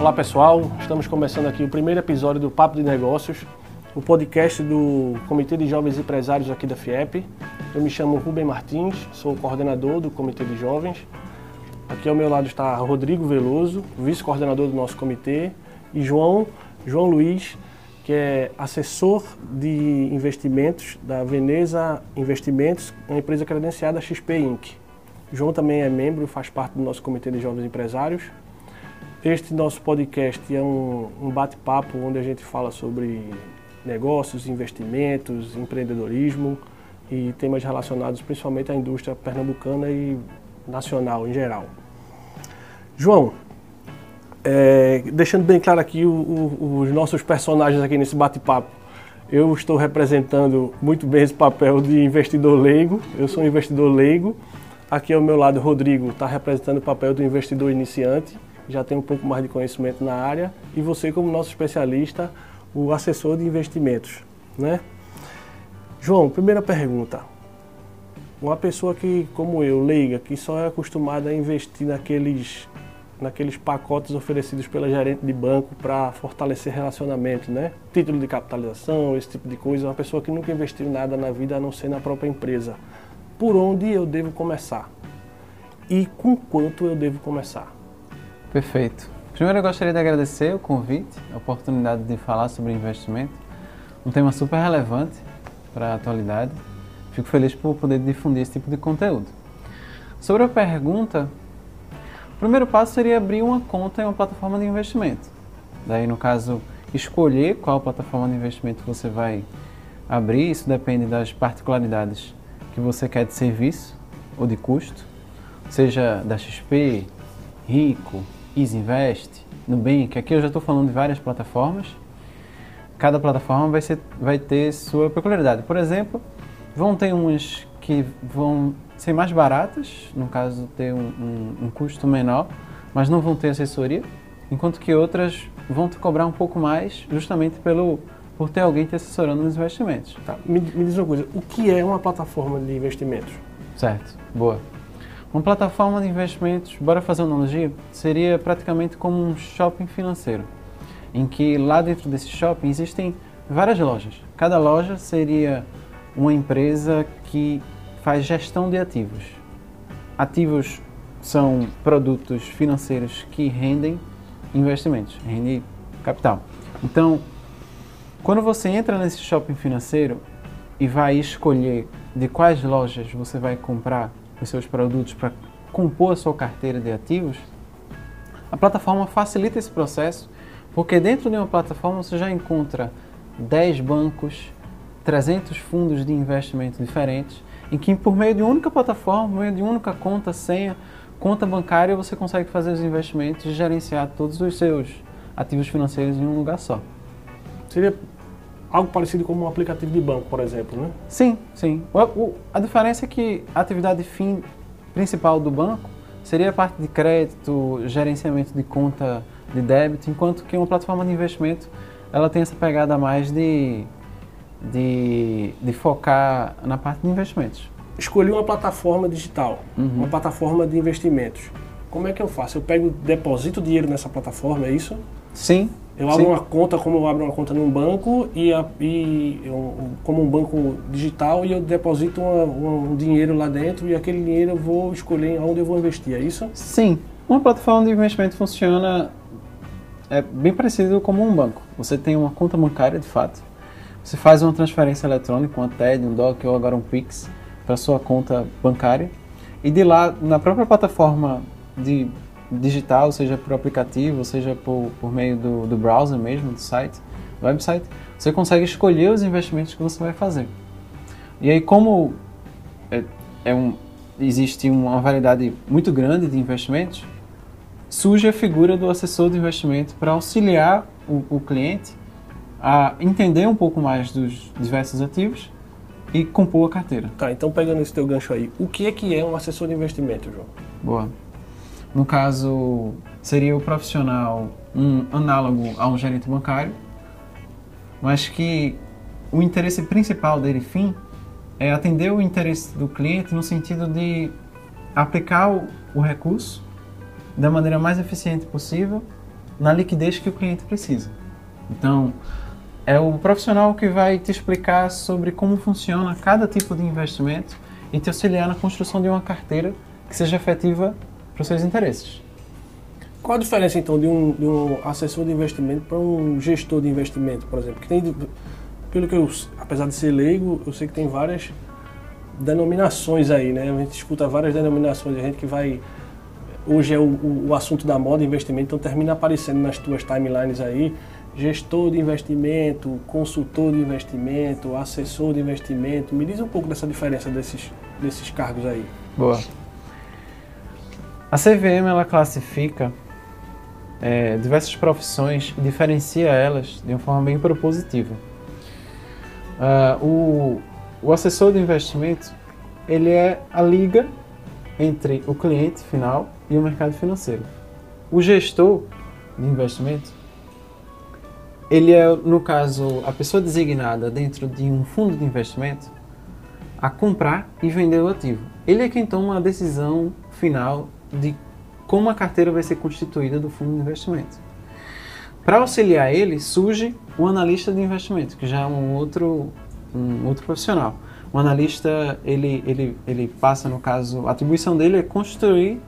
Olá pessoal, estamos começando aqui o primeiro episódio do Papo de Negócios, o podcast do Comitê de Jovens Empresários aqui da FIEP. Eu me chamo Rubem Martins, sou coordenador do Comitê de Jovens. Aqui ao meu lado está Rodrigo Veloso, vice-coordenador do nosso comitê, e João, João Luiz, que é assessor de investimentos da Veneza Investimentos, uma empresa credenciada XP Inc. João também é membro, faz parte do nosso Comitê de Jovens Empresários. Este nosso podcast é um, um bate-papo onde a gente fala sobre negócios, investimentos, empreendedorismo e temas relacionados principalmente à indústria pernambucana e nacional em geral. João, é, deixando bem claro aqui o, o, os nossos personagens aqui nesse bate-papo, eu estou representando muito bem esse papel de investidor leigo. Eu sou um investidor leigo. Aqui ao meu lado, Rodrigo está representando o papel do investidor iniciante. Já tem um pouco mais de conhecimento na área. E você, como nosso especialista, o assessor de investimentos, né? João, primeira pergunta. Uma pessoa que, como eu, leiga, que só é acostumada a investir naqueles naqueles pacotes oferecidos pela gerente de banco para fortalecer relacionamento, né? Título de capitalização, esse tipo de coisa. Uma pessoa que nunca investiu nada na vida a não ser na própria empresa. Por onde eu devo começar? E com quanto eu devo começar? Perfeito. Primeiro eu gostaria de agradecer o convite, a oportunidade de falar sobre investimento. Um tema super relevante para a atualidade. Fico feliz por poder difundir esse tipo de conteúdo. Sobre a pergunta, primeiro passo seria abrir uma conta em uma plataforma de investimento. Daí, no caso, escolher qual plataforma de investimento você vai abrir. Isso depende das particularidades que você quer de serviço ou de custo, seja da XP, Rico, EasyInvest, Nubank. Aqui eu já estou falando de várias plataformas. Cada plataforma vai, ser, vai ter sua peculiaridade. Por exemplo, vão ter umas que vão ser mais baratas, no caso ter um, um, um, custo menor, mas não vão ter assessoria, enquanto que outras vão te cobrar um pouco mais, justamente pelo por ter alguém te assessorando nos investimentos. Tá. Me, me diz uma coisa, o que é uma plataforma de investimentos? Certo, boa. Uma plataforma de investimentos, bora fazer uma analogia, seria praticamente como um shopping financeiro, em que lá dentro desse shopping existem várias lojas. Cada loja seria uma empresa que faz gestão de ativos. Ativos são produtos financeiros que rendem investimentos, rendem capital. Então, quando você entra nesse shopping financeiro e vai escolher de quais lojas você vai comprar os seus produtos para compor a sua carteira de ativos, a plataforma facilita esse processo, porque dentro de uma plataforma você já encontra 10 bancos, 300 fundos de investimento diferentes, em que por meio de uma única plataforma, por meio de uma única conta, senha, conta bancária, você consegue fazer os investimentos e gerenciar todos os seus ativos financeiros em um lugar só. Seria algo parecido como um aplicativo de banco, por exemplo, né? Sim, sim. O, o, a diferença é que a atividade fim principal do banco seria a parte de crédito, gerenciamento de conta de débito, enquanto que uma plataforma de investimento ela tem essa pegada mais de de, de focar na parte de investimentos. Escolhi uma plataforma digital, uhum. uma plataforma de investimentos. Como é que eu faço? Eu pego, deposito dinheiro nessa plataforma, é isso? Sim. Eu abro Sim. uma conta como eu abro uma conta num banco e, a, e eu, como um banco digital e eu deposito uma, um dinheiro lá dentro e aquele dinheiro eu vou escolher onde eu vou investir, é isso? Sim. Uma plataforma de investimento funciona é bem parecido como um banco. Você tem uma conta bancária de fato você faz uma transferência eletrônica, uma TED, um DOC ou agora um Pix para sua conta bancária e de lá, na própria plataforma de digital, seja por aplicativo, seja por, por meio do, do browser mesmo, do site, do website, você consegue escolher os investimentos que você vai fazer. E aí, como é, é um, existe uma variedade muito grande de investimentos, surge a figura do assessor de investimento para auxiliar o, o cliente a entender um pouco mais dos diversos ativos e compor a carteira. Tá, então pegando esse teu gancho aí, o que é que é um assessor de investimento, João? Boa. No caso, seria o profissional um análogo a um gerente bancário, mas que o interesse principal dele, fim, é atender o interesse do cliente no sentido de aplicar o, o recurso da maneira mais eficiente possível na liquidez que o cliente precisa. Então, é o profissional que vai te explicar sobre como funciona cada tipo de investimento e te auxiliar na construção de uma carteira que seja efetiva para os seus interesses. Qual a diferença então de um, de um assessor de investimento para um gestor de investimento, por exemplo? Que tem, pelo que eu, apesar de ser leigo, eu sei que tem várias denominações aí, né? A gente escuta várias denominações, a gente que vai hoje é o, o, o assunto da moda investimento, então termina aparecendo nas tuas timelines aí gestor de investimento, consultor de investimento, assessor de investimento. Me diz um pouco dessa diferença desses, desses cargos aí. Boa. A CVM ela classifica é, diversas profissões e diferencia elas de uma forma bem propositiva. Uh, o, o assessor de investimento ele é a liga entre o cliente final e o mercado financeiro. O gestor de investimento ele é, no caso, a pessoa designada dentro de um fundo de investimento a comprar e vender o ativo. Ele é quem toma a decisão final de como a carteira vai ser constituída do fundo de investimento. Para auxiliar ele, surge o analista de investimento, que já é um outro, um outro profissional. O analista, ele, ele, ele passa, no caso, a atribuição dele é construir,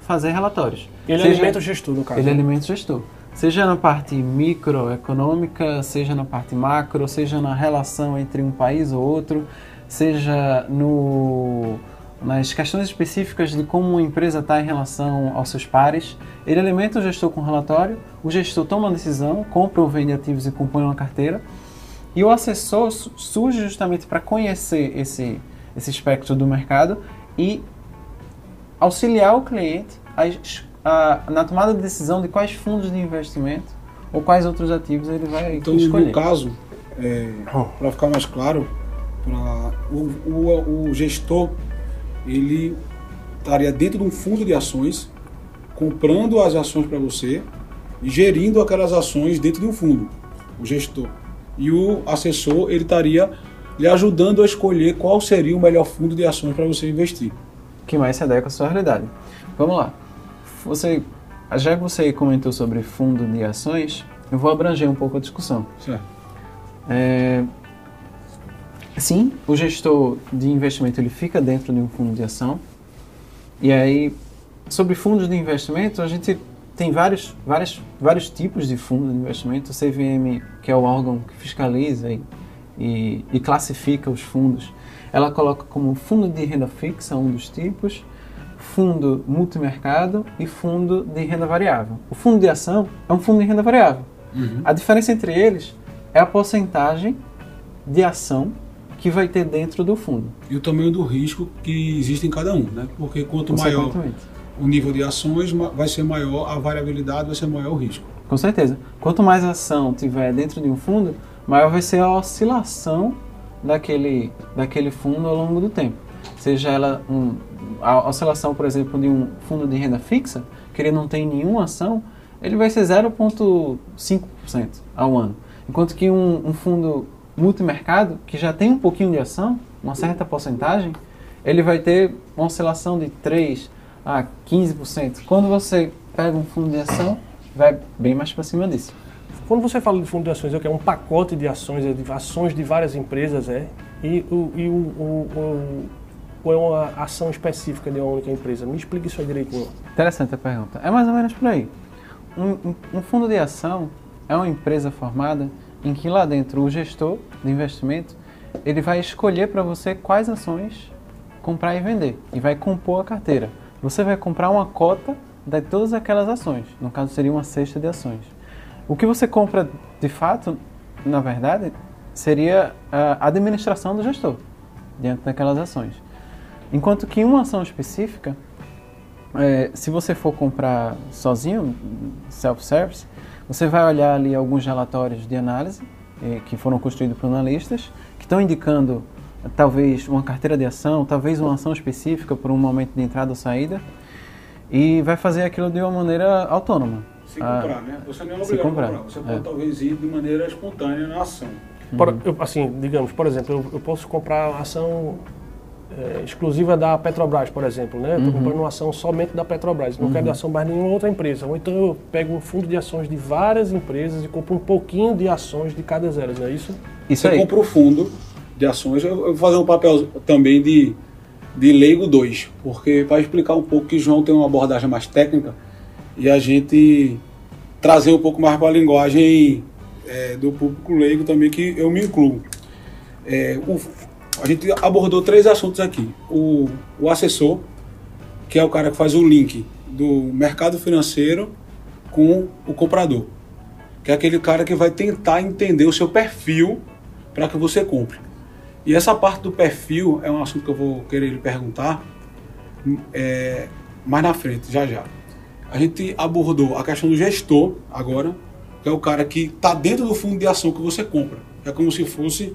fazer relatórios. Ele Seja, alimenta o gestor, no caso. Ele alimenta o gestor seja na parte microeconômica, seja na parte macro, seja na relação entre um país ou outro, seja no, nas questões específicas de como uma empresa está em relação aos seus pares. Ele alimenta o gestor com relatório, o gestor toma uma decisão, compra ou vende ativos e compõe uma carteira, e o assessor surge justamente para conhecer esse, esse espectro do mercado e auxiliar o cliente a a, na tomada de decisão de quais fundos de investimento ou quais outros ativos ele vai então, escolher. Então, no caso, é, para ficar mais claro, pra, o, o, o gestor ele estaria dentro de um fundo de ações, comprando as ações para você e gerindo aquelas ações dentro de um fundo, o gestor. E o assessor ele estaria lhe ajudando a escolher qual seria o melhor fundo de ações para você investir. Que mais se adequa à sua realidade. Vamos lá você, já que você comentou sobre fundo de ações, eu vou abranger um pouco a discussão. Certo. É, sim, o gestor de investimento ele fica dentro de um fundo de ação. E aí, sobre fundos de investimento, a gente tem vários, vários, vários tipos de fundos de investimento. O CVM, que é o órgão que fiscaliza e, e, e classifica os fundos, ela coloca como fundo de renda fixa um dos tipos fundo multimercado e fundo de renda variável. O fundo de ação é um fundo de renda variável. Uhum. A diferença entre eles é a porcentagem de ação que vai ter dentro do fundo. E o tamanho do risco que existe em cada um, né? Porque quanto maior o nível de ações, vai ser maior a variabilidade, vai ser maior o risco. Com certeza. Quanto mais ação tiver dentro de um fundo, maior vai ser a oscilação daquele, daquele fundo ao longo do tempo. Seja ela um, a oscilação, por exemplo, de um fundo de renda fixa, que ele não tem nenhuma ação, ele vai ser 0,5% ao ano. Enquanto que um, um, fundo multimercado, que já tem um pouquinho de ação, uma certa porcentagem, ele vai ter uma oscilação de 3% a 15%. Quando você pega um fundo de ação, vai bem mais para cima disso. Quando você fala de fundo de ações, é que é um pacote de ações, é de ações de várias empresas, é? E o, e o, o ou é uma ação específica de uma única empresa? Me explique isso aí direitinho. Interessante a pergunta. É mais ou menos por aí. Um, um fundo de ação é uma empresa formada em que lá dentro o gestor de investimento ele vai escolher para você quais ações comprar e vender e vai compor a carteira. Você vai comprar uma cota de todas aquelas ações. No caso seria uma cesta de ações. O que você compra de fato, na verdade, seria a administração do gestor diante daquelas ações. Enquanto que uma ação específica, é, se você for comprar sozinho, self-service, você vai olhar ali alguns relatórios de análise é, que foram construídos por analistas, que estão indicando talvez uma carteira de ação, talvez uma ação específica por um momento de entrada ou saída, e vai fazer aquilo de uma maneira autônoma. Se comprar, né? Você não é obrigado a comprar. Você pode é. talvez ir de maneira espontânea na ação. Por, eu, assim, digamos, por exemplo, eu, eu posso comprar ação é, exclusiva da Petrobras, por exemplo, né? Estou Uhum. comprando uma ação somente da Petrobras, não quero ação mais de nenhuma outra empresa. Ou então eu pego um fundo de ações de várias empresas e compro um pouquinho de ações de cada delas, não é isso? Isso Você aí. compra o fundo de ações. Eu eu vou fazer um papel também de, de leigo 2, porque para explicar um pouco que João tem uma abordagem mais técnica e a gente trazer um pouco mais para a linguagem é, do público leigo também, que eu me incluo. É, o- a gente abordou três assuntos aqui. O, o assessor, que é o cara que faz o link do mercado financeiro com o comprador que é aquele cara que vai tentar entender o seu perfil para que você compre. E essa parte do perfil é um assunto que eu vou querer lhe perguntar é, mais na frente, já já. A gente abordou a questão do gestor agora, que é o cara que está dentro do fundo de ação que você compra. É como se fosse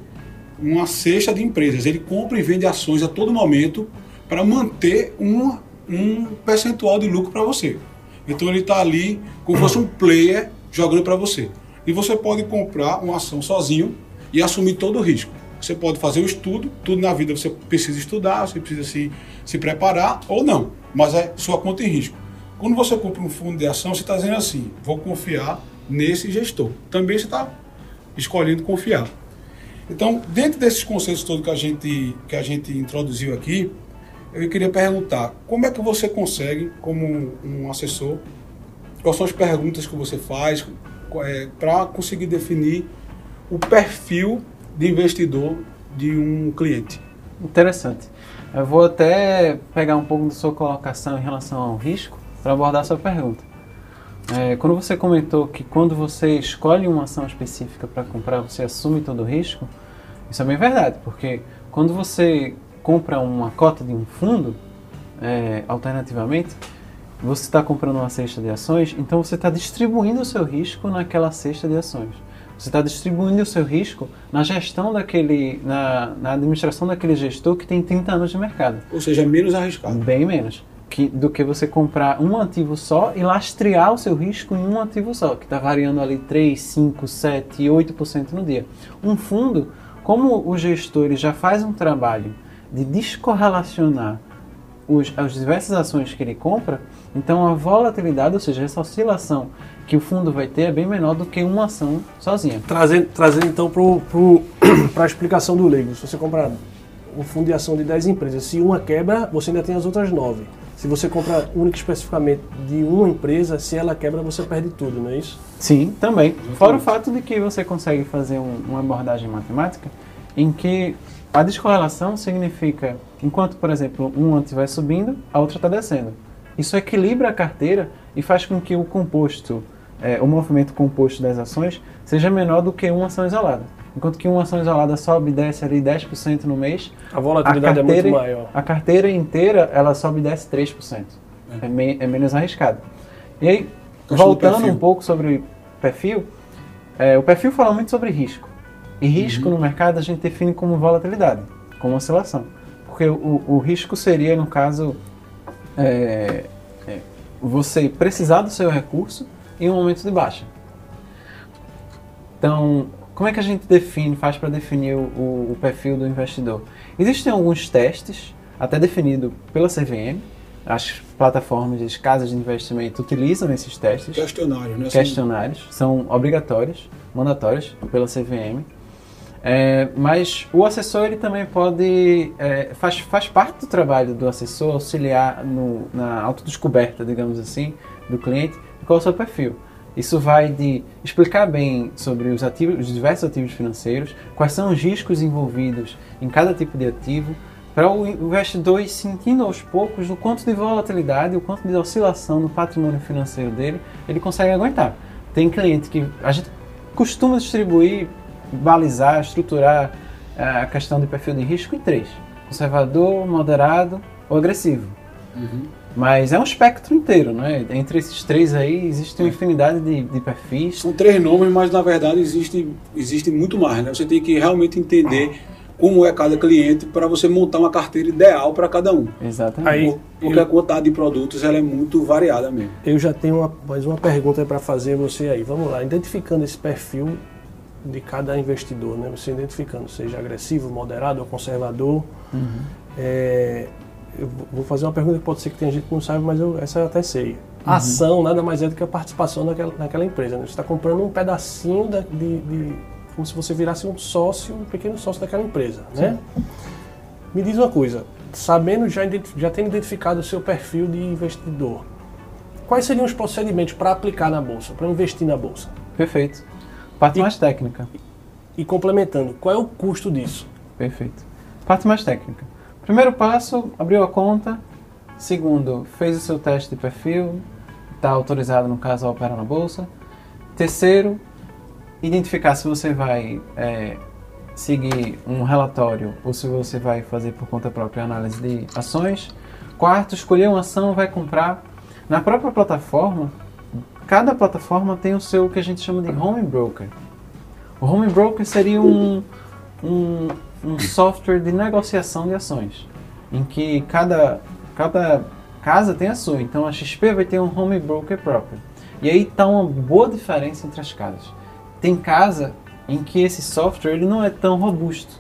uma cesta de empresas. Ele compra e vende ações a todo momento para manter um, um percentual de lucro para você. Então ele está ali como se fosse um player jogando para você. E você pode comprar uma ação sozinho e assumir todo o risco. Você pode fazer o estudo, tudo na vida você precisa estudar, você precisa se, se preparar ou não, mas é sua conta em risco. Quando você compra um fundo de ação, você está dizendo assim: vou confiar nesse gestor. Também você está escolhendo confiar. Então, dentro desses conceitos todos que a gente, que a gente introduziu aqui, eu queria perguntar: como é que você consegue, como um assessor, quais são as perguntas que você faz para conseguir definir o perfil de investidor de um cliente? Interessante. Eu vou até pegar um pouco da sua colocação em relação ao risco para abordar a sua pergunta. É, quando você comentou que quando você escolhe uma ação específica para comprar, você assume todo o risco, isso é bem verdade, porque quando você compra uma cota de um fundo, é, alternativamente, você está comprando uma cesta de ações, então você está distribuindo o seu risco naquela cesta de ações. Você está distribuindo o seu risco na gestão daquele, na, na administração daquele gestor que tem 30 anos de mercado. Ou seja, é menos arriscado. Bem menos. Que, do que você comprar um ativo só e lastrear o seu risco em um ativo só, que está variando ali 3, 5, 7, 8% no dia. Um fundo, como o gestor ele já faz um trabalho de descorrelacionar os, as diversas ações que ele compra, então a volatilidade, ou seja, essa oscilação que o fundo vai ter é bem menor do que uma ação sozinha. Trazendo, trazendo então para a explicação do leigo. Se você comprar um fundo de ação de 10 empresas, se uma quebra, você ainda tem as outras 9. Se você compra única e especificamente de uma empresa, se ela quebra, você perde tudo, não é isso? Sim, também. Fora o fato de que você consegue fazer um, uma abordagem matemática em que a descorrelação significa, enquanto, por exemplo, uma estiver subindo, a outra está descendo. Isso equilibra a carteira e faz com que o composto, é, o movimento composto das ações, seja menor do que uma ação isolada. Enquanto que uma ação isolada sobe e desce ali 10% no mês, A volatilidade é muito maior. a carteira inteira ela sobe e desce 3%. É, me- é menos arriscado. E aí, do voltando um pouco sobre perfil, é, o perfil fala muito sobre risco. E risco Uhum. no mercado a gente define como volatilidade, como oscilação. Porque o, o risco seria, no caso, é, é, você precisar do seu recurso em um momento de baixa. Então, como é que a gente define, faz para definir o, o- perfil do investidor? Existem alguns testes, até definido pela CVM, as plataformas, as casas de investimento utilizam esses testes Questionário, né? Questionários, são obrigatórios, mandatórios pela CVM. É, mas o assessor ele também pode é, faz, faz parte do trabalho do assessor auxiliar no, na autodescoberta, digamos assim, do cliente, qual é o seu perfil. Isso vai de explicar bem sobre os, ativos, os diversos ativos financeiros, quais são os riscos envolvidos em cada tipo de ativo, para o investidor ir sentindo aos poucos o quanto de volatilidade, o quanto de oscilação no patrimônio financeiro dele ele consegue aguentar. Tem cliente que a gente costuma distribuir, balizar, estruturar eh, a questão de perfil de risco em três: conservador, moderado ou agressivo. Uhum. Mas é um espectro inteiro, né? Entre esses três aí existe uma infinidade de, de perfis. São três nomes, mas na verdade existe, existe muito mais, né? Você tem que realmente entender como é cada cliente para você montar uma carteira ideal para cada um. Exatamente. Aí- Por- Porque a quantidade de produtos ela é muito variada mesmo. Eu já tenho uma, mais uma pergunta para fazer você aí. Vamos lá, identificando esse perfil de cada investidor, né? Você identificando, seja agressivo, moderado ou conservador. É, eu vou fazer uma pergunta que pode ser que tenha gente que não sabe, mas eu, essa eu até sei. A ação nada mais é do que a participação naquela, naquela empresa. Né? Você está comprando um pedacinho da- de, de- como se você virasse um sócio, um pequeno sócio daquela empresa, né? Me diz uma coisa, sabendo já, já tendo identificado o seu perfil de investidor, quais seriam os procedimentos para aplicar na bolsa, para investir na bolsa? Perfeito. Parte E- mais técnica. E complementando, qual é o custo disso? Perfeito. Parte mais técnica. Primeiro passo, abriu a conta. Segundo, fez o seu teste de perfil. Está autorizado, no caso, a operar na bolsa. Terceiro, identificar se você vai é, seguir um relatório ou se você vai fazer por conta própria análise de ações. Quarto, escolher uma ação, vai comprar. Na própria plataforma, cada plataforma tem o seu que a gente chama de home broker. O home broker seria um, um, um software de negociação de ações, em que cada, cada casa tem a sua. Então a XP vai ter um home broker próprio. E aí está uma boa diferença entre as casas. Tem casa em que esse software ele não é tão robusto,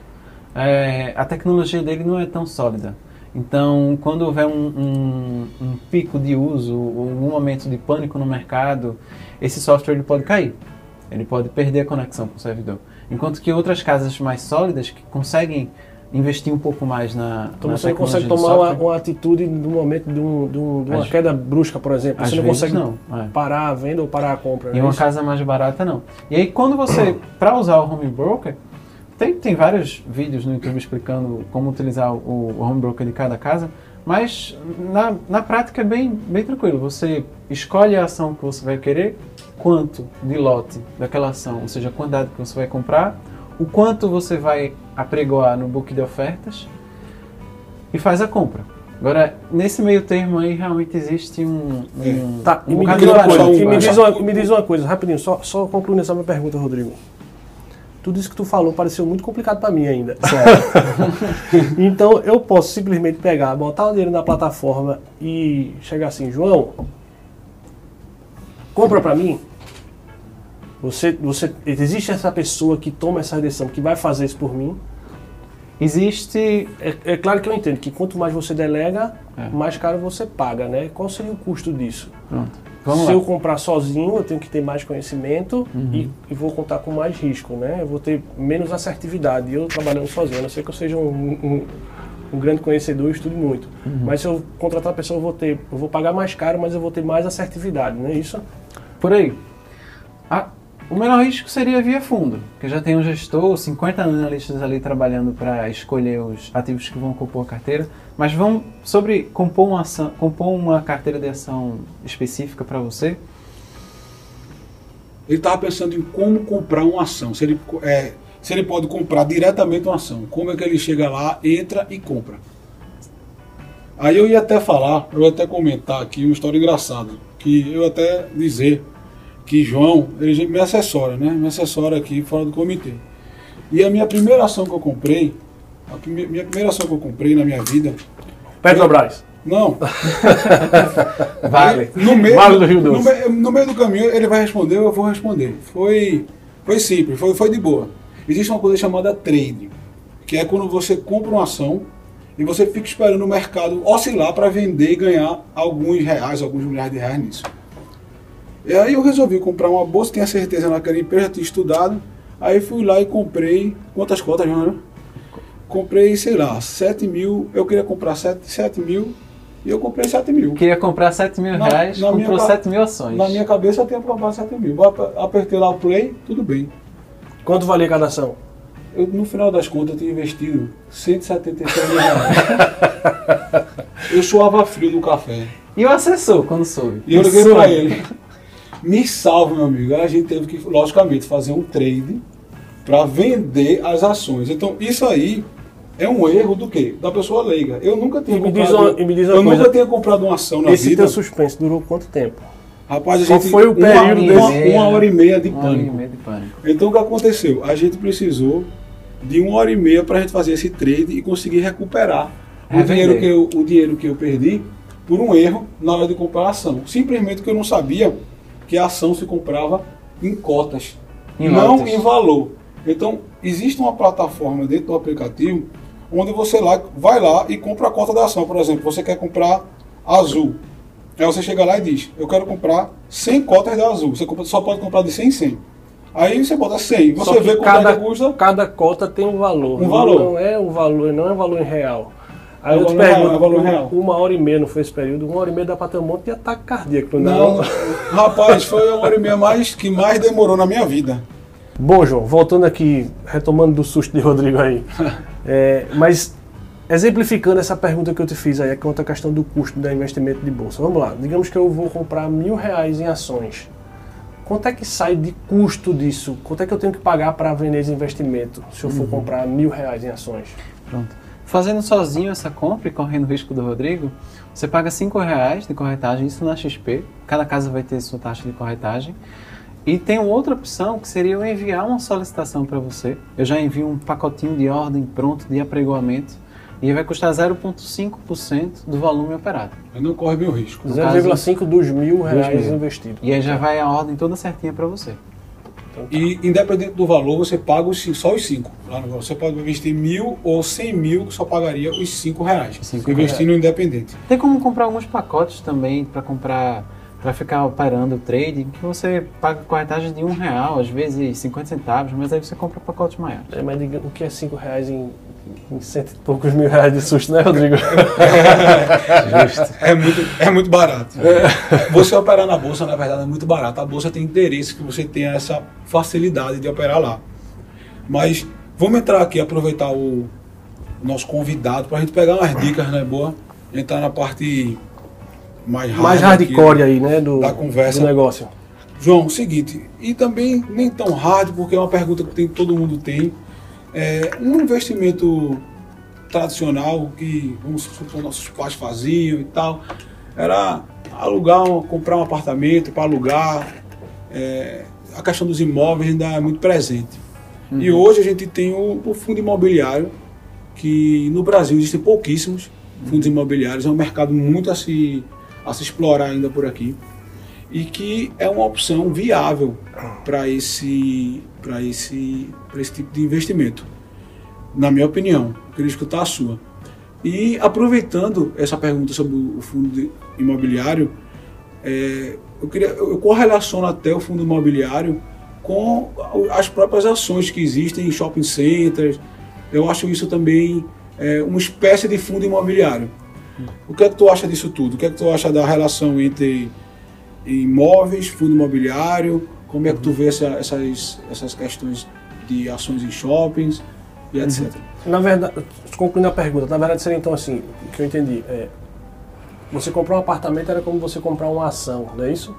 É, a tecnologia dele não é tão sólida. Então, quando houver um, um- um pico de uso, ou um momento de pânico no mercado, esse software ele pode cair. Ele pode perder a conexão com o servidor. Enquanto que outras casas mais sólidas, que conseguem investir um pouco mais na, Então na você não consegue tomar uma, uma atitude no momento de, um- de um- de uma Às- queda brusca, por exemplo. Você não consegue não. é. parar a venda ou parar a compra. Em é uma isso? casa mais barata, não. E aí, quando você, para usar o home broker, tem, tem vários vídeos no YouTube explicando como utilizar o, o home broker de cada casa, mas na, na prática é bem, bem tranquilo. Você escolhe a ação que você vai querer, quanto de lote daquela ação, ou seja, a quantidade que você vai comprar, o quanto você vai apregoar no book de ofertas e faz a compra. Agora, nesse meio termo aí, realmente existe um... um Tá, e um me, bocado diz uma coisa, e me, diz uma, me diz uma coisa, rapidinho, só, só concluindo essa minha pergunta, Rodrigo. Tudo isso que tu falou pareceu muito complicado para mim ainda. então eu posso simplesmente pegar, botar o dinheiro na plataforma e chegar assim, João, compra para mim. Você, você, existe essa pessoa que toma essa decisão, que vai fazer isso por mim. Existe É, é claro que eu entendo que quanto mais você delega, É. mais caro você paga, né? Qual seria o custo disso? Pronto. Vamos Se lá. eu comprar sozinho, eu tenho que ter mais conhecimento Uhum. e, e vou contar com mais risco, né? Eu vou ter menos assertividade. Eu trabalhando sozinho, a não ser que eu seja um, um- um grande conhecedor e estude muito. Uhum. Mas se eu contratar a pessoa, eu vou ter, eu vou pagar mais caro, mas eu vou ter mais assertividade, não é isso? Por aí. A- o menor risco seria via fundo, que já tem um gestor, 50 analistas ali trabalhando para escolher os ativos que vão compor a carteira, mas vão sobre compor uma, ação, compor uma carteira de ação específica para você. Ele estava pensando em como comprar uma ação. Se ele, é, se ele pode comprar diretamente uma ação. Como é que ele chega lá, entra e compra. Aí eu ia até falar, eu ia até comentar aqui uma história engraçada. Que eu até dizer que João, ele me assessora, né? Me assessora aqui fora do comitê. E a minha primeira ação que eu comprei, a prime- minha primeira ação que eu comprei na minha vida, Petrobras. não, Vale. no meio, Vale do Rio no, Doce. meio- no meio do caminho ele vai responder, eu vou responder. Foi, foi simples, foi, foi de boa. Existe uma coisa chamada trade, que é quando você compra uma ação e você fica esperando o mercado oscilar para vender e ganhar alguns reais, alguns milhares de reais nisso. E aí eu resolvi comprar uma bolsa, tinha certeza naquela empresa, tinha estudado. Aí fui lá e comprei. Quantas cotas, João? Comprei, sei lá, 7 mil. Eu queria comprar 7, 7 mil e eu comprei 7 mil. Queria comprar 7 mil Na- reais, na minha comprou ca- 7 mil ações. Na minha cabeça eu tinha que comprar 7 mil. Apertei lá o play, tudo bem. Quanto valia cada ação? Eu, no final das contas, eu tinha investido 176 mil reais. eu suava frio no café. E o assessor, quando soube? E eu liguei Soube. pra ele. Me salve, meu amigo. Aí a gente teve que, logicamente, fazer um trade para vender as ações. Então, isso aí é um erro do quê? Da pessoa leiga. Eu nunca tinha E comprado. diz uma- me diz uma eu coisa. nunca tinha comprado uma ação na Esse vida. teu suspense durou quanto tempo? Rapaz, a Qual gente foi o uma- período uma, desse? uma hora e meia de Uma hora e pânico. meia de pânico. Então o que aconteceu? A gente precisou de uma hora e meia para a gente fazer esse trade e conseguir recuperar o Revender. dinheiro, que eu, o dinheiro que eu perdi por um erro na hora de comprar a ação. Simplesmente porque eu não sabia que a ação se comprava em cotas, Em não lotes. em valor. Então, existe uma plataforma dentro do aplicativo onde você lá, vai lá e compra a cota da ação. Por exemplo, você quer comprar azul. Aí você chega lá e diz, eu quero comprar 100 cotas da azul. Você só pode comprar de 100 em 100. Aí você bota 100. Só Você vê quanto cada, é que custa. cada cota tem um valor. Um valor. Não é um valor, não é um valor em real. Aí É eu um te real, pergunto, é um valor real. uma hora e meia não foi esse período? Uma hora e meia dá pra ter um monte de ataque cardíaco, não, Não, não? rapaz, foi a hora e meia mais, que mais demorou na minha vida. Bom, João, voltando aqui, retomando do susto de Rodrigo aí. É, mas exemplificando essa pergunta que eu te fiz aí, quanto à questão do custo do investimento de bolsa. Vamos lá, digamos que eu vou comprar mil reais em ações. Quanto é que sai de custo disso? Quanto é que eu tenho que pagar para vender esse investimento se eu for comprar mil reais em ações? Pronto. Fazendo sozinho essa compra e correndo o risco do Rodrigo, você paga R$ reais de corretagem, isso na XP. Cada casa vai ter sua taxa de corretagem. E tem outra opção que seria eu enviar uma solicitação para você. Eu já envio um pacotinho de ordem pronto de apregoamento e vai custar 0,5% do volume operado. Aí não corre meu risco. No caso, 0,5 dos mil reais investidos. E aí já vai a ordem toda certinha para você. E independente do valor, você paga os, cin- só os 5. Você pode investir mil ou 100 mil, que só pagaria os 5 reais. Cinco investindo independente. Tem como comprar alguns pacotes também para comprar, para ficar operando o trade, que você paga corretagem de um real, às vezes 50 centavos, mas aí você compra pacotes maiores. É, mas diga, o que é 5 reais em, em cento e poucos mil reais de susto, né, Rodrigo? É muito, é muito barato. Você operar na bolsa, na verdade, é muito barato. A bolsa tem interesse que você tenha essa facilidade de operar lá. Mas vamos entrar aqui, aproveitar o, o nosso convidado para a gente pegar umas dicas, né, boa? Entrar na parte mais Mais hardcore aí, né, do, Da conversa. do negócio. João, seguinte, e também nem tão hard, porque é uma pergunta que tem, todo mundo tem. É, um investimento tradicional que, vamos supor, nossos pais faziam e tal, era alugar, comprar um apartamento para alugar. É, a questão dos imóveis ainda é muito presente. E hoje a gente tem o, o fundo imobiliário, que no Brasil existem pouquíssimos fundos imobiliários, é um mercado muito a se, a se explorar ainda por aqui e que é uma opção viável para esse, para esse, para esse tipo de investimento, na minha opinião. Queria escutar a sua. E aproveitando essa pergunta sobre o fundo imobiliário, é, eu, queria, eu correlaciono até o fundo imobiliário com as próprias ações que existem em shopping centers. Eu acho isso também é, uma espécie de fundo imobiliário. O que é que tu acha disso tudo? O que é que tu acha da relação entre imóveis, fundo imobiliário? Como é que tu vê essa- essas, essas questões de ações em shoppings e etc. Na verdade, concluindo a pergunta, na verdade seria então assim, o que eu entendi, é, você comprar um apartamento era como você comprar uma ação, não é isso?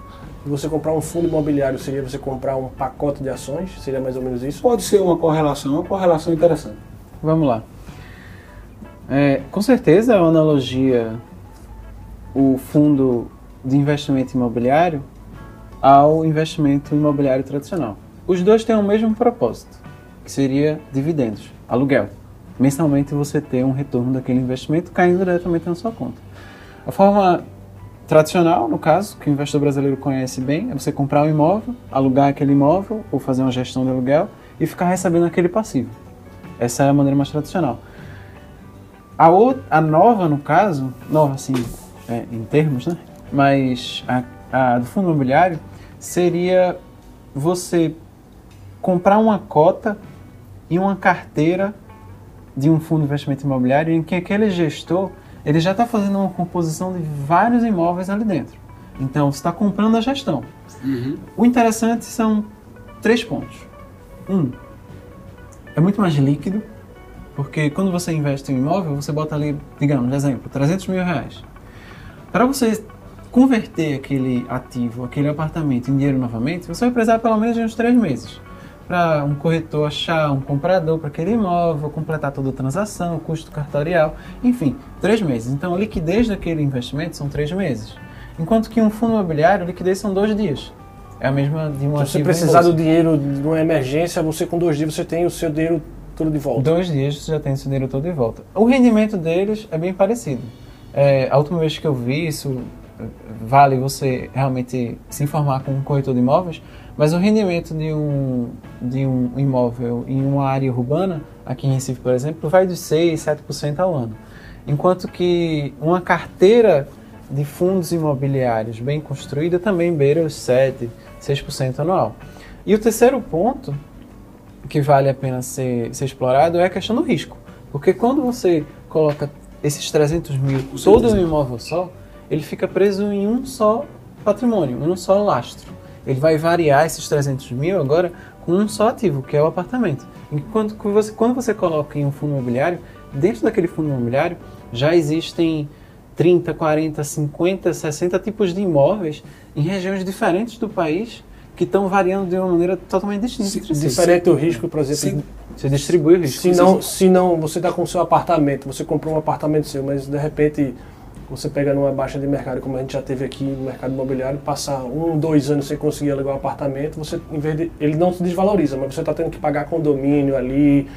E você comprar um fundo imobiliário seria você comprar um pacote de ações? Seria mais ou menos isso? Pode ser uma correlação, uma correlação interessante. Vamos lá. É, com certeza é uma analogia o fundo de investimento imobiliário ao investimento imobiliário tradicional. Os dois têm o mesmo propósito, que seria dividendos, aluguel. Mensalmente você ter um retorno daquele investimento caindo diretamente na sua conta. A forma tradicional, no caso, que o investidor brasileiro conhece bem, é você comprar um imóvel, alugar aquele imóvel ou fazer uma gestão de aluguel e ficar recebendo aquele passivo. Essa é a maneira mais tradicional. A, outra, a nova, no caso, nova assim, é, em termos, né? Mas a, a do fundo imobiliário seria você comprar uma cota e uma carteira de um fundo de investimento imobiliário em que aquele gestor ele já está fazendo uma composição de vários imóveis ali dentro. Então, você está comprando a gestão. O interessante são três pontos. Um, é muito mais líquido, porque quando você investe em um imóvel, você bota ali, digamos, exemplo, 300 mil reais. Para você converter aquele ativo, aquele apartamento em dinheiro novamente, você vai precisar pelo menos de uns três meses. Para um corretor achar um comprador para aquele imóvel, completar toda a transação, custo cartorial, enfim, três meses. Então a liquidez daquele investimento são três meses. Enquanto que um fundo imobiliário, a liquidez são dois dias. É a mesma de um Se você ativo em precisar do dinheiro de uma emergência, você com dois dias você tem o seu dinheiro todo de volta. Dois dias você já tem esse dinheiro todo de volta. O rendimento deles é bem parecido. É, a última vez que eu vi isso, vale você realmente se informar com um corretor de imóveis, mas o rendimento de um, de um imóvel em uma área urbana aqui em Recife, por exemplo, vai dos 6, 7% ao ano. Enquanto que uma carteira de fundos imobiliários bem construída também beira os 7, 6% anual. E o terceiro ponto que vale a pena ser, ser explorado é a questão do risco. Porque quando você coloca esses 300 mil todo em um imóvel só, ele fica preso em um só patrimônio, em um só lastro. Ele vai variar esses 300 mil agora com um só ativo, que é o apartamento. Enquanto que você, quando você coloca em um fundo imobiliário, dentro daquele fundo imobiliário já existem 30, 40, 50, 60 tipos de imóveis em regiões diferentes do país que estão variando de uma maneira totalmente distinta. Si, diferente o risco, por exemplo. Você distribui o risco. Se não, se não você está com o seu apartamento, você comprou um apartamento seu, mas de repente você pega numa baixa de mercado, como a gente já teve aqui no mercado imobiliário, passar um, dois anos sem conseguir alugar um apartamento, você, em vez de, ele não se desvaloriza, mas você está tendo que pagar condomínio ali,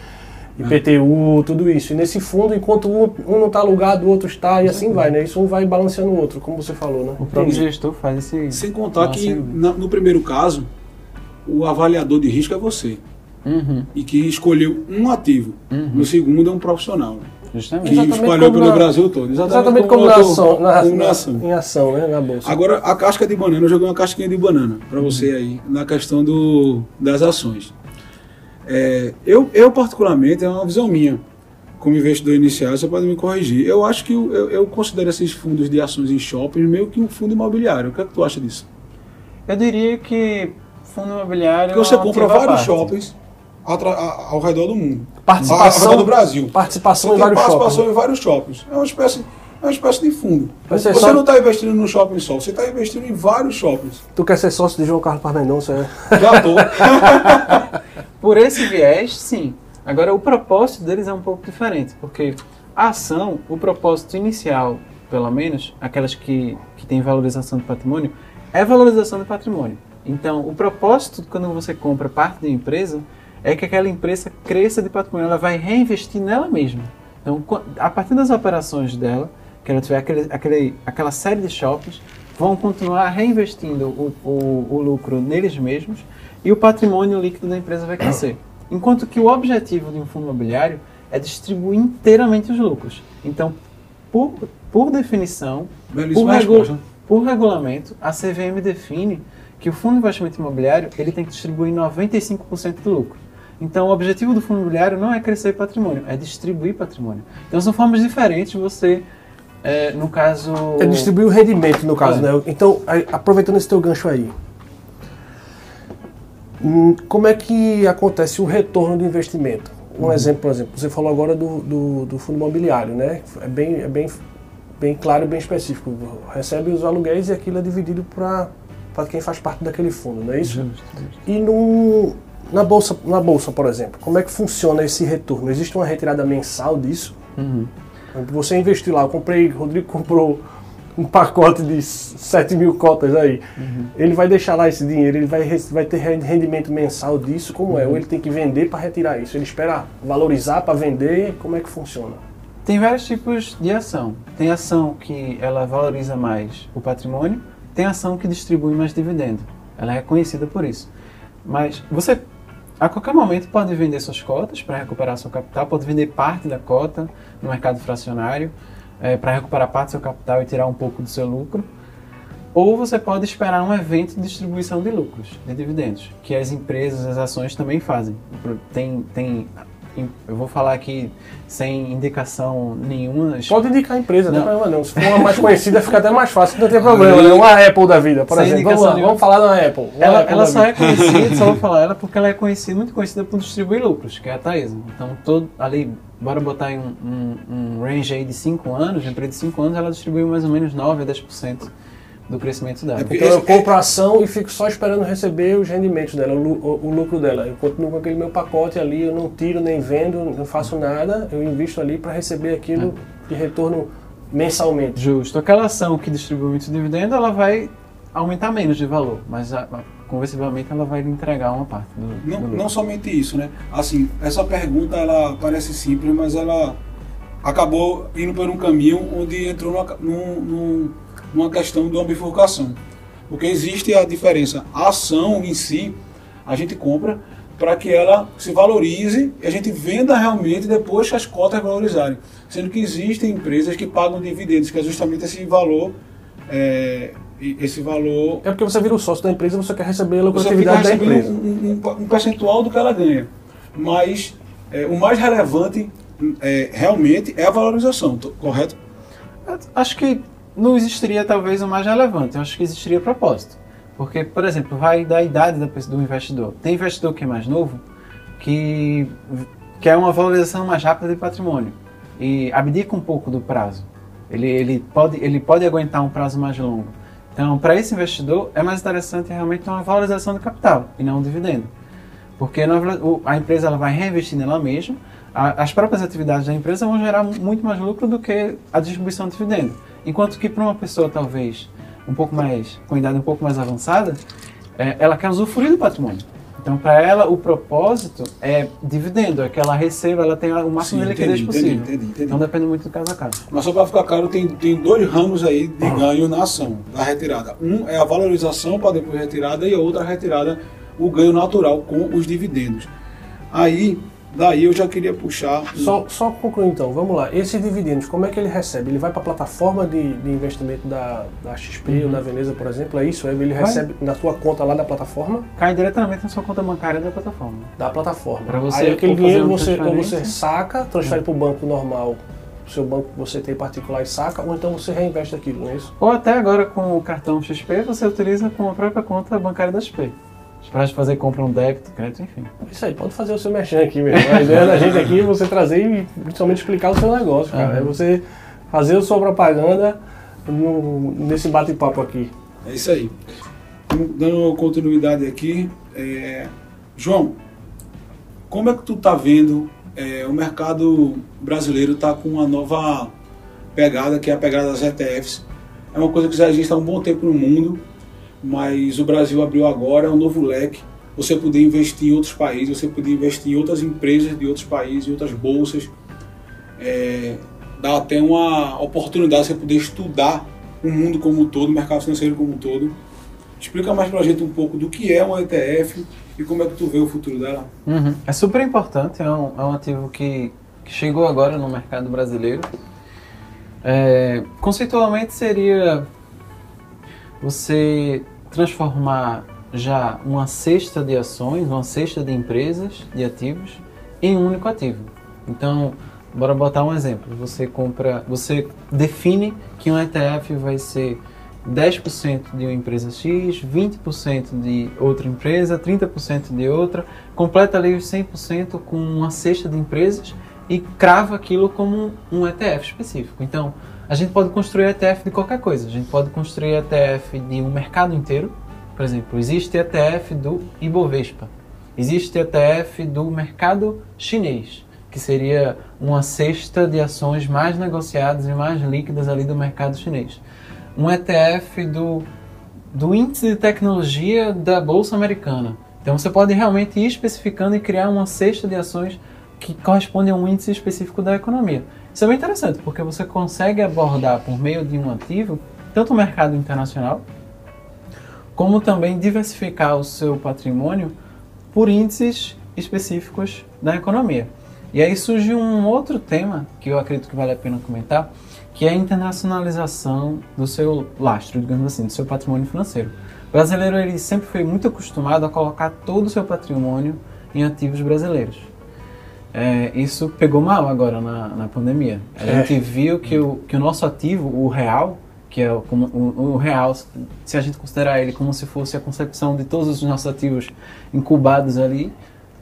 IPTU, tudo isso. E nesse fundo, enquanto um, um não está alugado, o outro está, e assim vai, né? Isso um vai balanceando o outro, como você falou, né? O próprio gestor faz esse. Sem contar que, na, no primeiro caso, o avaliador de risco é você. Uhum. E que escolheu um ativo. Uhum. No segundo é um profissional. Justamente. Que Exatamente espalhou como pelo na- Brasil todo. Exatamente como na eu tô- ação, na, como na na- ação. em ação, né? Na bolsa. Agora, a casca de banana, eu joguei uma casquinha de banana para você aí, na questão do, das ações. É, eu, eu, particularmente, é uma visão minha, como investidor inicial, você pode me corrigir. Eu acho que eu, eu, considero esses fundos de ações em shopping meio que um fundo imobiliário. O que é que tu acha disso? Eu diria que fundo imobiliário. Porque você é um compra vários parte. shoppings ao redor do mundo. Participação- Ao redor do Brasil. Participação em vários participação shoppings. em vários shoppings. É uma espécie, é uma espécie de fundo. Você só- não está investindo num shopping só, você está investindo em vários shoppings. Tu quer ser sócio de João Carlos Parmendonça, é? Já tô. Por esse viés, sim. Agora, o propósito deles é um pouco diferente, porque a ação, o propósito inicial, pelo menos, aquelas que, que têm valorização de patrimônio, é valorização de patrimônio. Então, o propósito quando você compra parte de uma empresa é que aquela empresa cresça de patrimônio, ela vai reinvestir nela mesma. Então, a partir das operações dela, que ela tiver aquele, aquele, aquela série de shoppings, vão continuar reinvestindo o, o, o lucro neles mesmos e o patrimônio líquido da empresa vai crescer. Enquanto que o objetivo de um fundo imobiliário é distribuir inteiramente os lucros. Então, por, por definição, por, Belíssima regu- por regulamento, a CVM define que o fundo de investimento imobiliário ele tem que distribuir 95% do lucro. Então, o objetivo do fundo imobiliário não é crescer patrimônio, é distribuir patrimônio. Então, são formas diferentes de você, é, no caso... É distribuir o rendimento, no caso, É. né? Então, aproveitando esse teu gancho aí, como é que acontece o retorno do investimento? Um exemplo, por exemplo, você falou agora do, do, do fundo imobiliário, né? É bem, é bem, bem claro e bem específico. Recebe os aluguéis e aquilo é dividido para quem faz parte daquele fundo, não é isso? Justo, justo. E no, na, bolsa, na bolsa, por exemplo, como é que funciona esse retorno? Existe uma retirada mensal disso? Uhum. Você investiu lá, eu comprei, Rodrigo comprou um pacote de 7 mil cotas aí. Ele vai deixar lá esse dinheiro, ele vai, vai ter rendimento mensal disso, como é? Ou ele tem que vender para retirar isso? Ele espera valorizar para vender? Como é que funciona? Tem vários tipos de ação. Tem ação que ela valoriza mais o patrimônio, tem ação que distribui mais dividendo. Ela é reconhecida por isso. Mas você, a qualquer momento, pode vender suas cotas para recuperar seu capital, pode vender parte da cota no mercado fracionário para recuperar parte do seu capital e tirar um pouco do seu lucro. Ou você pode esperar um evento de distribuição de lucros, de dividendos, que as empresas, as ações também fazem. Tem, tem, eu vou falar aqui sem indicação nenhuma. Pode indicar a empresa, não tem problema não. Se for uma mais conhecida, fica até mais fácil, não tem problema, né? Uma Apple da vida, por Sem exemplo. Vamos, lá, vamos falar da Apple. Uma Ela, Apple ela só vida. é conhecida, só vou falar ela porque ela é conhecida, muito conhecida por distribuir lucros, que é a Taesa. Então, todo, ali, bora botar em um, um, um range aí de 5 anos, uma empresa de 5 anos, ela distribuiu mais ou menos 9 a 10% do crescimento dela. É Então eu compro a ação e fico só esperando receber os rendimentos dela, o, lu- o- o lucro dela. Eu continuo com aquele meu pacote ali, eu não tiro nem vendo, não faço nada, eu invisto ali para receber aquilo de retorno mensalmente. Justo. Aquela ação que distribui muito dividendo, ela vai aumentar menos de valor, mas a, a, convencionalmente ela vai lhe entregar uma parte do, Não, do não somente isso, né? Assim, essa pergunta ela parece simples, mas ela acabou indo por um caminho onde entrou numa, num- num- numa questão de uma bifurcação. Porque existe a diferença. A ação em si, a gente compra para que ela se valorize e a gente venda realmente depois que as cotas valorizarem. Sendo que existem empresas que pagam dividendos, que é justamente esse valor. É, esse valor. É porque você vira o sócio da empresa e você quer receber a lucratividade da empresa. Um, um, um, percentual do que ela ganha. Mas é, o mais relevante é, realmente é a valorização, correto? Acho que não existiria talvez o mais relevante, eu acho que existiria propósito. Porque, por exemplo, vai da idade do investidor. Tem investidor que é mais novo que quer uma valorização mais rápida de patrimônio e abdica um pouco do prazo. Ele, ele, pode, ele pode aguentar um prazo mais longo. Então, para esse investidor, é mais interessante realmente uma valorização do capital e não um dividendo. Porque a empresa ela vai reinvestir nela mesma, as próprias atividades da empresa vão gerar muito mais lucro do que a distribuição de dividendo. Enquanto que para uma pessoa, talvez, um pouco mais, com idade um pouco mais avançada, é, ela quer usufruir do patrimônio. Então, para ela, o propósito é dividendo, é que ela receba, ela tenha o máximo Sim, de liquidez entendi, possível. Entendi, entendi, entendi. Então, depende muito do caso a caso. Mas só para ficar claro, tem, tem dois ramos aí de ganho na ação, da retirada. Um é a valorização para depois retirada e a outra a retirada, o ganho natural com os dividendos. Aí, Daí eu já queria puxar. Só, só concluir então, vamos lá. Esses dividendos, como é que ele recebe? Ele vai para a plataforma de, de investimento da, da XP uhum. ou da Veneza, por exemplo? É isso? Ele recebe vai. na sua conta lá da plataforma? Cai diretamente na sua conta bancária da plataforma. Da plataforma. Para você Aí aquele dinheiro você, ou você saca, transfere uhum. para o banco normal o seu banco que você tem particular e saca, ou então você reinveste aquilo, não é isso? Ou até agora com o cartão XP você utiliza com a própria conta bancária da XP para fazer compra um débito, crédito, enfim. Isso aí, pode fazer o seu mexer aqui mesmo. A ideia da gente aqui é você trazer e principalmente explicar o seu negócio, cara. Uhum. É você fazer a sua propaganda no, nesse bate-papo aqui. É isso aí. Dando continuidade aqui, é... João, como é que tu tá vendo é, o mercado brasileiro tá com uma nova pegada, que é a pegada das ETFs. É uma coisa que já existe há um bom tempo no mundo, mas o Brasil abriu agora um novo leque. Você poder investir em outros países, você poder investir em outras empresas de outros países, em outras bolsas. É, dá até uma oportunidade de você poder estudar o mundo como um todo, o mercado financeiro como um todo. Explica mais pra gente um pouco do que é um ETF e como é que tu vê o futuro dela. Uhum. É super importante, é um, é um ativo que, que chegou agora no mercado brasileiro. É, conceitualmente seria você transformar já uma cesta de ações, uma cesta de empresas, de ativos, em um único ativo. Então, bora botar um exemplo. Você compra, você define que um ETF vai ser 10% de uma empresa X, 20% de outra empresa, 30% de outra, completa ali os 100% com uma cesta de empresas e crava aquilo como um ETF específico. Então, a gente pode construir ETF de qualquer coisa. A gente pode construir ETF de um mercado inteiro. Por exemplo, existe ETF do Ibovespa. Existe ETF do mercado chinês, que seria uma cesta de ações mais negociadas e mais líquidas ali do mercado chinês. Um ETF do, do índice de tecnologia da Bolsa Americana. Então você pode realmente ir especificando e criar uma cesta de ações que corresponde a um índice específico da economia. Isso é bem interessante, porque você consegue abordar por meio de um ativo tanto o mercado internacional, como também diversificar o seu patrimônio por índices específicos da economia. E aí surge um outro tema que eu acredito que vale a pena comentar, que é a internacionalização do seu lastro, digamos assim, do seu patrimônio financeiro. O brasileiro ele sempre foi muito acostumado a colocar todo o seu patrimônio em ativos brasileiros. É, isso pegou mal agora na, na pandemia. A é. gente viu que o, que o nosso ativo, o real, que é o, o, o, real, se a gente considerar ele como se fosse a concepção de todos os nossos ativos incubados ali,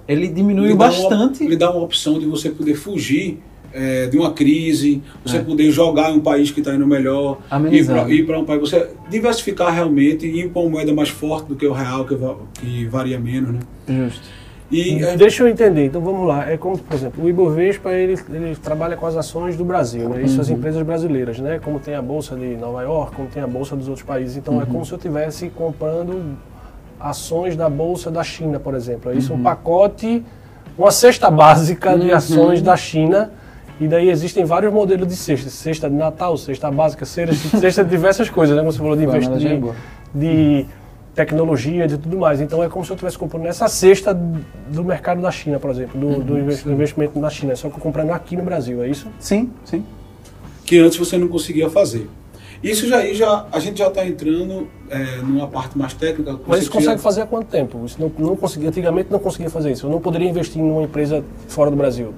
ele diminuiu bastante. Uma, ele dá uma opção de você poder fugir é, de uma crise, você é. poder jogar em um país que está indo melhor, Amenizado. ir para um país, você diversificar realmente e ir para uma moeda mais forte do que o real, que, que varia menos, né? Justo. E, hum. Deixa eu entender, então vamos lá. É como, por exemplo, o Ibovespa ele, ele trabalha com as ações do Brasil, né? Isso uhum. as empresas brasileiras, né? Como tem a bolsa de Nova York, como tem a bolsa dos outros países. Então é uhum. é como se eu estivesse comprando ações da bolsa da China, por exemplo. É isso, uhum. um pacote, uma cesta básica de uhum. ações da China. E daí existem vários modelos de cesta. Cesta de Natal, cesta básica, cesta, cesta de diversas coisas, né? Como você falou de investir de, de tecnologia e tudo mais. Então é como se eu estivesse comprando nessa cesta do mercado da China, por exemplo, do, investi- do investimento na China, só que eu comprando aqui no Brasil, é isso? Sim, sim. que antes você não conseguia fazer. Isso já aí já a gente já está entrando é, numa parte mais técnica. Mas isso consegue fazer há quanto tempo? Isso não, não conseguia, antigamente não conseguia fazer isso. Eu não poderia investir em uma empresa fora do Brasil.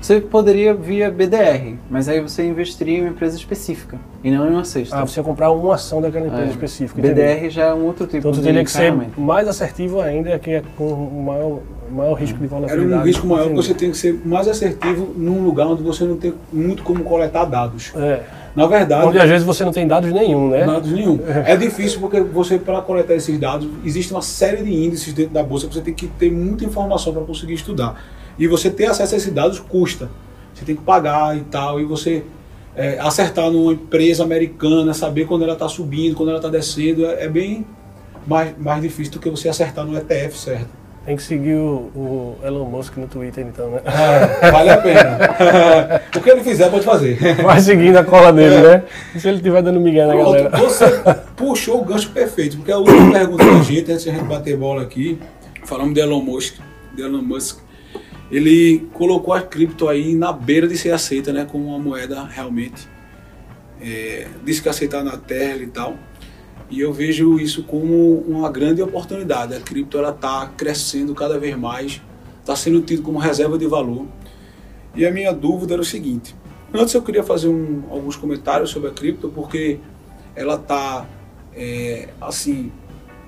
Você poderia via BDR, mas aí você investiria em uma empresa específica e não em uma cesta. Ah, você ia comprar uma ação daquela empresa É. específica. BDR já é um outro tipo Então de teria que ser mais assertivo ainda, que é com maior, maior risco de Era volatilidade. um risco maior, você tem que ser mais assertivo num lugar onde você não tem muito como coletar dados. É. Na verdade, Onde às vezes você não tem dados nenhum, né? dados nenhum. É difícil porque você, para coletar esses dados, existe uma série de índices dentro da bolsa que você tem que ter muita informação para conseguir estudar. E você ter acesso a esses dados custa. Você tem que pagar e tal, e você é, acertar numa empresa americana, saber quando ela está subindo, quando ela está descendo, é, é bem mais, mais difícil do que você acertar no ETF certo. Tem que seguir o, o Elon Musk no Twitter, então, né? É, vale a pena. o que ele fizer, pode fazer. Vai seguindo a cola dele, né? E se ele estiver dando migué na Pronto, galera. você puxou o gancho perfeito, porque a última pergunta da gente, antes de a gente bater bola aqui, falamos de Elon Musk, de Elon Musk. Ele colocou a cripto aí na beira de ser aceita, né, como uma moeda realmente. É, disse que aceitar na Terra e tal. E eu vejo isso como uma grande oportunidade. A cripto ela está crescendo cada vez mais, está sendo tido como reserva de valor. E a minha dúvida era o seguinte: antes eu queria fazer um- alguns comentários sobre a cripto, porque ela está assim,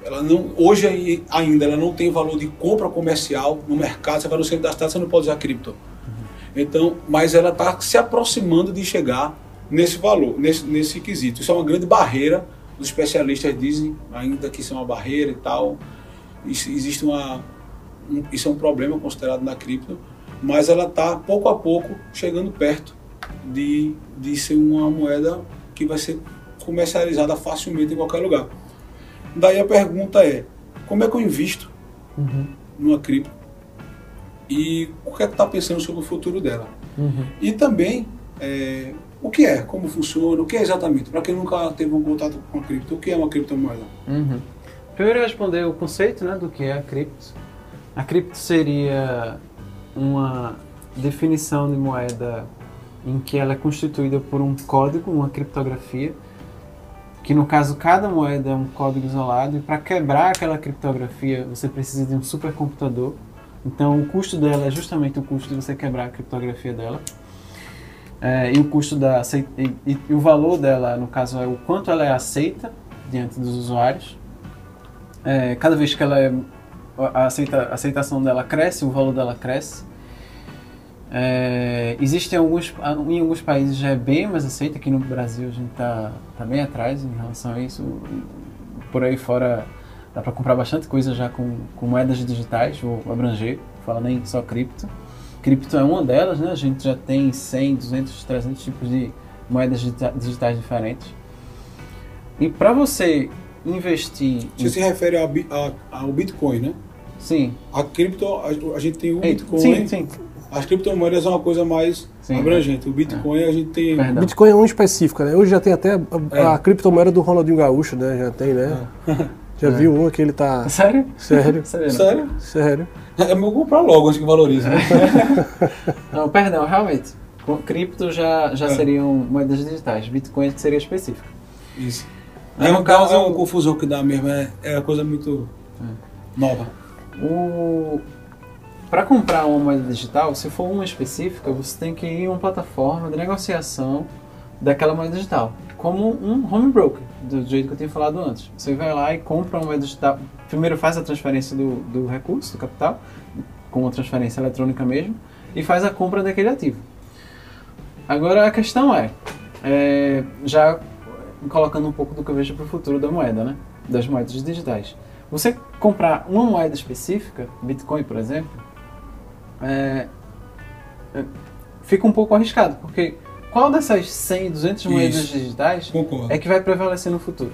ela não hoje aí- ainda ela não tem valor de compra comercial no mercado. Você vai no centro da cidade, você não pode usar cripto. Então, mas ela está se aproximando de chegar nesse valor, nesse, nesse quesito. Isso é uma grande barreira. Os especialistas dizem ainda que isso é uma barreira e tal. Isso, existe uma, um- isso é um problema considerado na cripto, mas ela está pouco a pouco chegando perto de, de ser uma moeda que vai ser comercializada facilmente em qualquer lugar. Daí a pergunta é, como é que eu invisto numa cripto? E o que é que está pensando sobre o futuro dela? E também, é, o que é, como funciona, o que é exatamente? Para quem nunca teve um contato com a cripto, o que é uma criptomoeda? Uhum. Primeiro responder o conceito né, do que é a cripto. A cripto seria uma definição de moeda em que ela é constituída por um código, uma criptografia, que no caso cada moeda é um código isolado e para quebrar aquela criptografia você precisa de um supercomputador. Então o custo dela é justamente o custo de você quebrar a criptografia dela. É, e o custo da e, e- e o valor dela, no caso, é o quanto ela é aceita diante dos usuários. É, cada vez que ela é, a aceita- a aceitação dela cresce, o valor dela cresce. É, existem alguns, em alguns países já é bem mais aceita, aqui no Brasil a gente está tá bem atrás em relação a isso. Por aí fora dá para comprar bastante coisa já com, com moedas digitais, vou abranger, fala nem só cripto. Cripto é uma delas, né? A gente já tem 100, 200, 300 tipos de moedas digita- digitais diferentes. E para você investir, Você em- se refere ao, bi- a- ao Bitcoin, né? sim, A cripto, a, a gente tem o Bitcoin. sim, sim, As criptomoedas é uma coisa mais Sim. abrangente. O Bitcoin a gente tem. Perdão. Bitcoin é um específico, né? Hoje já tem até a, É. a criptomoeda do Ronaldinho Gaúcho, né? Já tem, né? Já viu uma que ele tá. Sério? Sério, Sério? Sério? sério. É meu comprar logo antes que valorize. Né? Não, perdão, realmente. Com cripto já, já É. seriam moedas digitais. Bitcoin seria específico. Isso. Aí, É no um caso- é uma confusão que dá mesmo. É, é uma coisa muito nova. O... Para comprar uma moeda digital, se for uma específica, você tem que ir em uma plataforma de negociação daquela moeda digital, como um home broker, do jeito que eu tinha falado antes. Você vai lá e compra uma moeda digital. Primeiro faz a transferência do, do recurso, do capital, com uma transferência eletrônica mesmo, e faz a compra daquele ativo. Agora a questão é, é, já colocando um pouco do que eu vejo para o futuro da moeda, né? Das moedas digitais. Você comprar uma moeda específica, Bitcoin por exemplo, é, é, fica um pouco arriscado, porque qual dessas 100, 200 moedas Isso. digitais Concordo. é que vai prevalecer no futuro?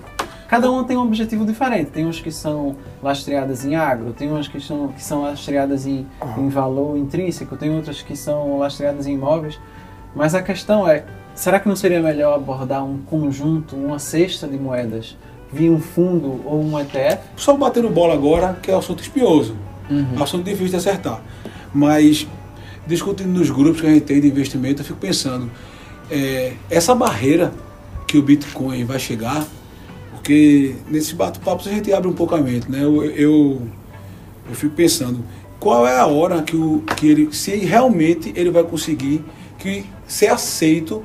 Cada uma tem um objetivo diferente. Tem umas que são lastreadas em agro, tem umas que são, que são lastreadas em, em valor intrínseco, tem outras que são lastreadas em imóveis. Mas a questão é, será que não seria melhor abordar um conjunto, uma cesta de moedas vir um fundo ou um ETF? Só batendo bola agora, que é um assunto espinhoso. Uhum. assunto difícil de acertar. Mas, discutindo nos grupos que a gente tem de investimento, eu fico pensando, é, essa barreira que o Bitcoin vai chegar, porque nesse bate-papo a gente abre um pouco a mente, né? Eu, eu, eu fico pensando, qual é a hora que, o, que ele, se realmente ele vai conseguir que ser aceito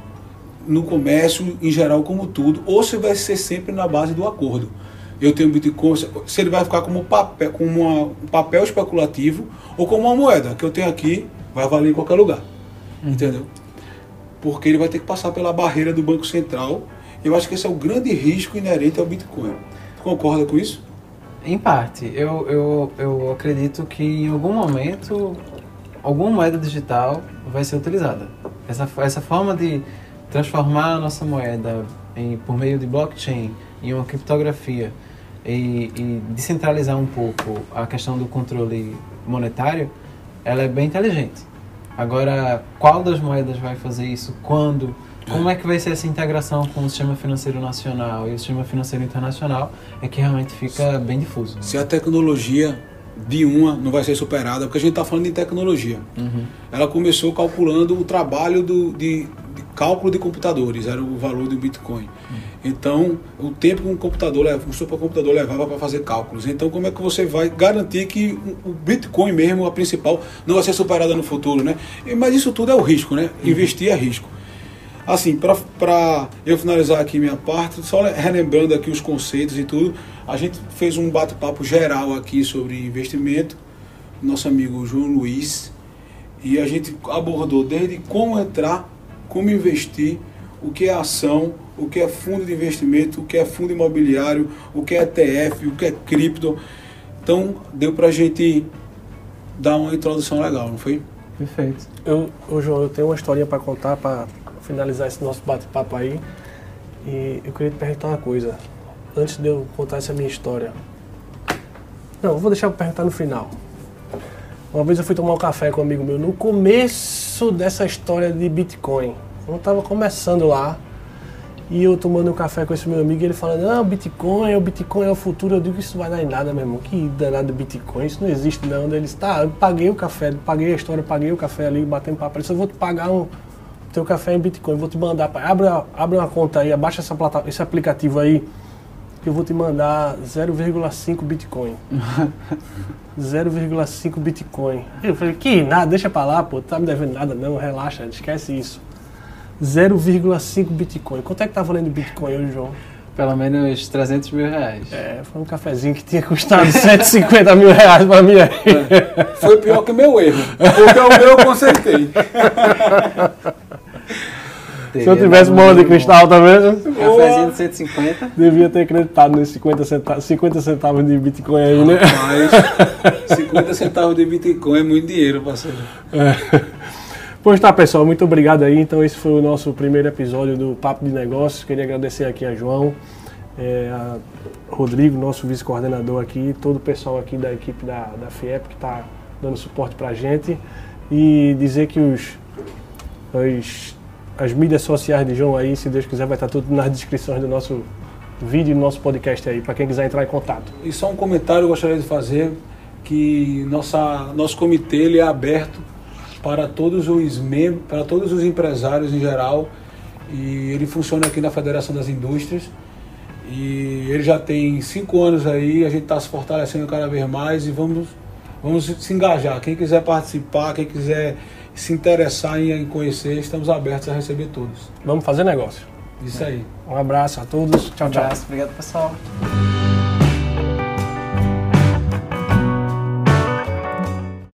no comércio em geral como tudo, ou se vai ser sempre na base do acordo. Eu tenho Bitcoin, se ele vai ficar como papel, como uma, um papel especulativo ou como uma moeda que eu tenho aqui, vai valer em qualquer lugar. Entendeu? Porque ele vai ter que passar pela barreira do Banco Central. Eu acho que esse é o grande risco inerente ao Bitcoin. Tu concorda com isso? Em parte, eu, eu, eu acredito que em algum momento alguma moeda digital vai ser utilizada. Essa, essa forma de transformar a nossa moeda em, por meio de blockchain em uma criptografia e, e descentralizar um pouco a questão do controle monetário, ela é bem inteligente. Agora, qual das moedas vai fazer isso? Quando? Como é que vai ser essa integração com o sistema financeiro nacional e o sistema financeiro internacional? É que realmente fica bem difuso. Se a tecnologia de uma não vai ser superada, porque a gente está falando de tecnologia. Uhum. Ela começou calculando o trabalho do, de, de cálculo de computadores, era o valor do Bitcoin. Então, o tempo que um computador, leva- um supercomputador levava para fazer cálculos. Então, como é que você vai garantir que o Bitcoin mesmo, a principal, não vai ser superada no futuro, né? Mas isso tudo é o risco, né? Investir é risco. Assim, para eu finalizar aqui minha parte, só relembrando aqui os conceitos e tudo, a gente fez um bate-papo geral aqui sobre investimento, nosso amigo João Luiz, e a gente abordou desde como entrar, como investir, o que é ação, o que é fundo de investimento, o que é fundo imobiliário, o que é ETF, o que é cripto. Então, deu para a gente dar uma introdução legal, não foi? Perfeito. Eu, ô, João, eu tenho uma historinha para contar para finalizar esse nosso bate-papo aí. E eu queria te perguntar uma coisa. Antes de eu contar essa minha história. Não, eu vou deixar para perguntar no final. Uma vez eu fui tomar um café com um amigo meu no começo dessa história de Bitcoin. Eu estava começando lá. E eu tomando um café com esse meu amigo e ele falando, não, Bitcoin, o Bitcoin é o futuro. Eu digo, isso vai dar em nada, meu irmão. Que danado Bitcoin, isso não existe não. Ele disse, tá, eu paguei o café, paguei a história, paguei o café ali, batendo papo. Ele disse, eu vou te pagar um teu café em Bitcoin, vou te mandar, abre, abre uma conta aí, abaixa essa plata, esse aplicativo aí, que eu vou te mandar 0,5 Bitcoin. 0,5 Bitcoin. Eu falei, que nada, deixa pra lá, pô, tu tá me devendo nada não, relaxa, esquece isso. 0,5 Bitcoin. Quanto é que tá valendo Bitcoin hoje, João? Pelo menos 300 mil reais. É, foi um cafezinho que tinha custado 150 mil reais pra mim aí. Foi pior que meu erro, porque o meu eu consertei. Se eu tivesse bola de cristal também, eu Um cafezinho de 150. devia ter acreditado nesses 50 centavos, 50 centavos de Bitcoin aí, né? Mas 50 centavos de Bitcoin é muito dinheiro, parceiro. Pois tá, pessoal, muito obrigado aí. Então, esse foi o nosso primeiro episódio do Papo de Negócios. Queria agradecer aqui a João, é, a Rodrigo, nosso vice-coordenador aqui, todo o pessoal aqui da equipe da, da FIEP que está dando suporte pra gente. E dizer que os, os- as mídias sociais de João aí, se Deus quiser, vai estar tudo nas descrições do nosso vídeo e do nosso podcast aí, para quem quiser entrar em contato. E só um comentário eu gostaria de fazer que nossa, nosso comitê ele é aberto para todos os membros, para todos os empresários em geral e ele funciona aqui na Federação das Indústrias e ele já tem cinco anos aí, a gente está se fortalecendo cada vez mais e vamos, vamos se engajar. Quem quiser participar, quem quiser se interessar em, conhecer, estamos abertos a receber todos. Vamos fazer negócio. Isso aí. Um abraço a todos. Tchau, tchau. Abraço, obrigado pessoal.